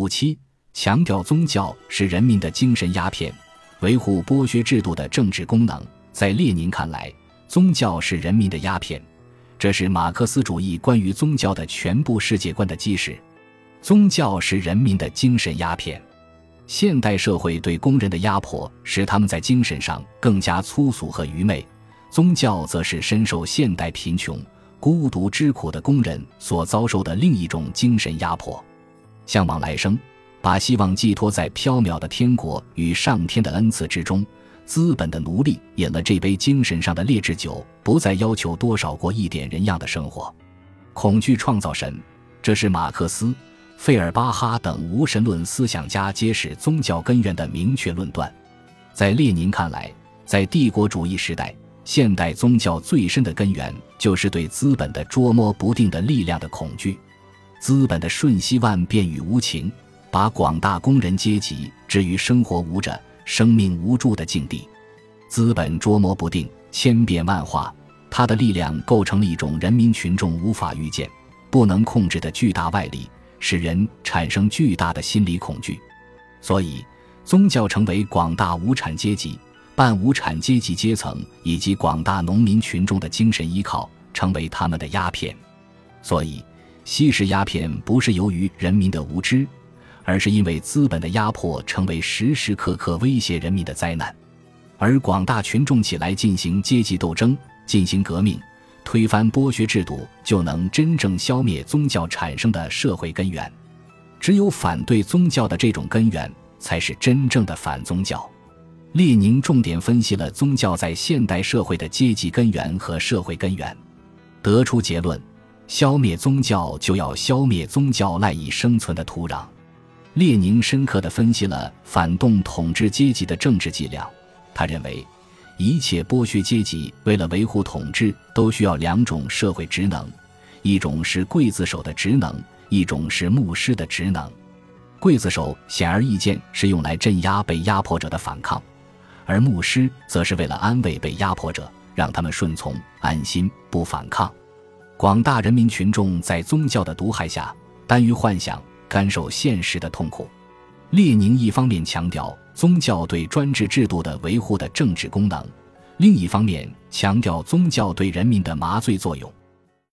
五七强调宗教是人民的精神鸦片，维护剥削制度的政治功能。在列宁看来，宗教是人民的鸦片，这是马克思主义关于宗教的全部世界观的基石。宗教是人民的精神鸦片。现代社会对工人的压迫使他们在精神上更加粗俗和愚昧，宗教则是深受现代贫穷、孤独之苦的工人所遭受的另一种精神压迫。向往来生，把希望寄托在缥缈的天国与上天的恩赐之中。资本的奴隶饮了这杯精神上的劣质酒，不再要求多少过一点人样的生活。恐惧创造神，这是马克思。费尔巴哈等无神论思想家揭示宗教根源的明确论断，在列宁看来，在帝国主义时代，现代宗教最深的根源就是对资本的捉摸不定的力量的恐惧。资本的瞬息万变与无情，把广大工人阶级置于生活无着、生命无助的境地。资本捉摸不定、千变万化，它的力量构成了一种人民群众无法预见、不能控制的巨大外力。使人产生巨大的心理恐惧，所以宗教成为广大无产阶级、半无产阶级阶层以及广大农民群众的精神依靠，成为他们的鸦片。所以，吸食鸦片不是由于人民的无知，而是因为资本的压迫成为时时刻刻威胁人民的灾难，而广大群众起来进行阶级斗争、进行革命。推翻剥削制度，就能真正消灭宗教产生的社会根源。只有反对宗教的这种根源，才是真正的反宗教。列宁重点分析了宗教在现代社会的阶级根源和社会根源，得出结论：消灭宗教，就要消灭宗教赖以生存的土壤。列宁深刻地分析了反动统治阶级的政治伎俩，他认为。一切剥削阶级为了维护统治，都需要两种社会职能：一种是刽子手的职能，一种是牧师的职能。刽子手显而易见是用来镇压被压迫者的反抗，而牧师则是为了安慰被压迫者，让他们顺从、安心、不反抗。广大人民群众在宗教的毒害下，耽于幻想，甘受现实的痛苦。列宁一方面强调。宗教对专制制度的维护的政治功能，另一方面强调宗教对人民的麻醉作用。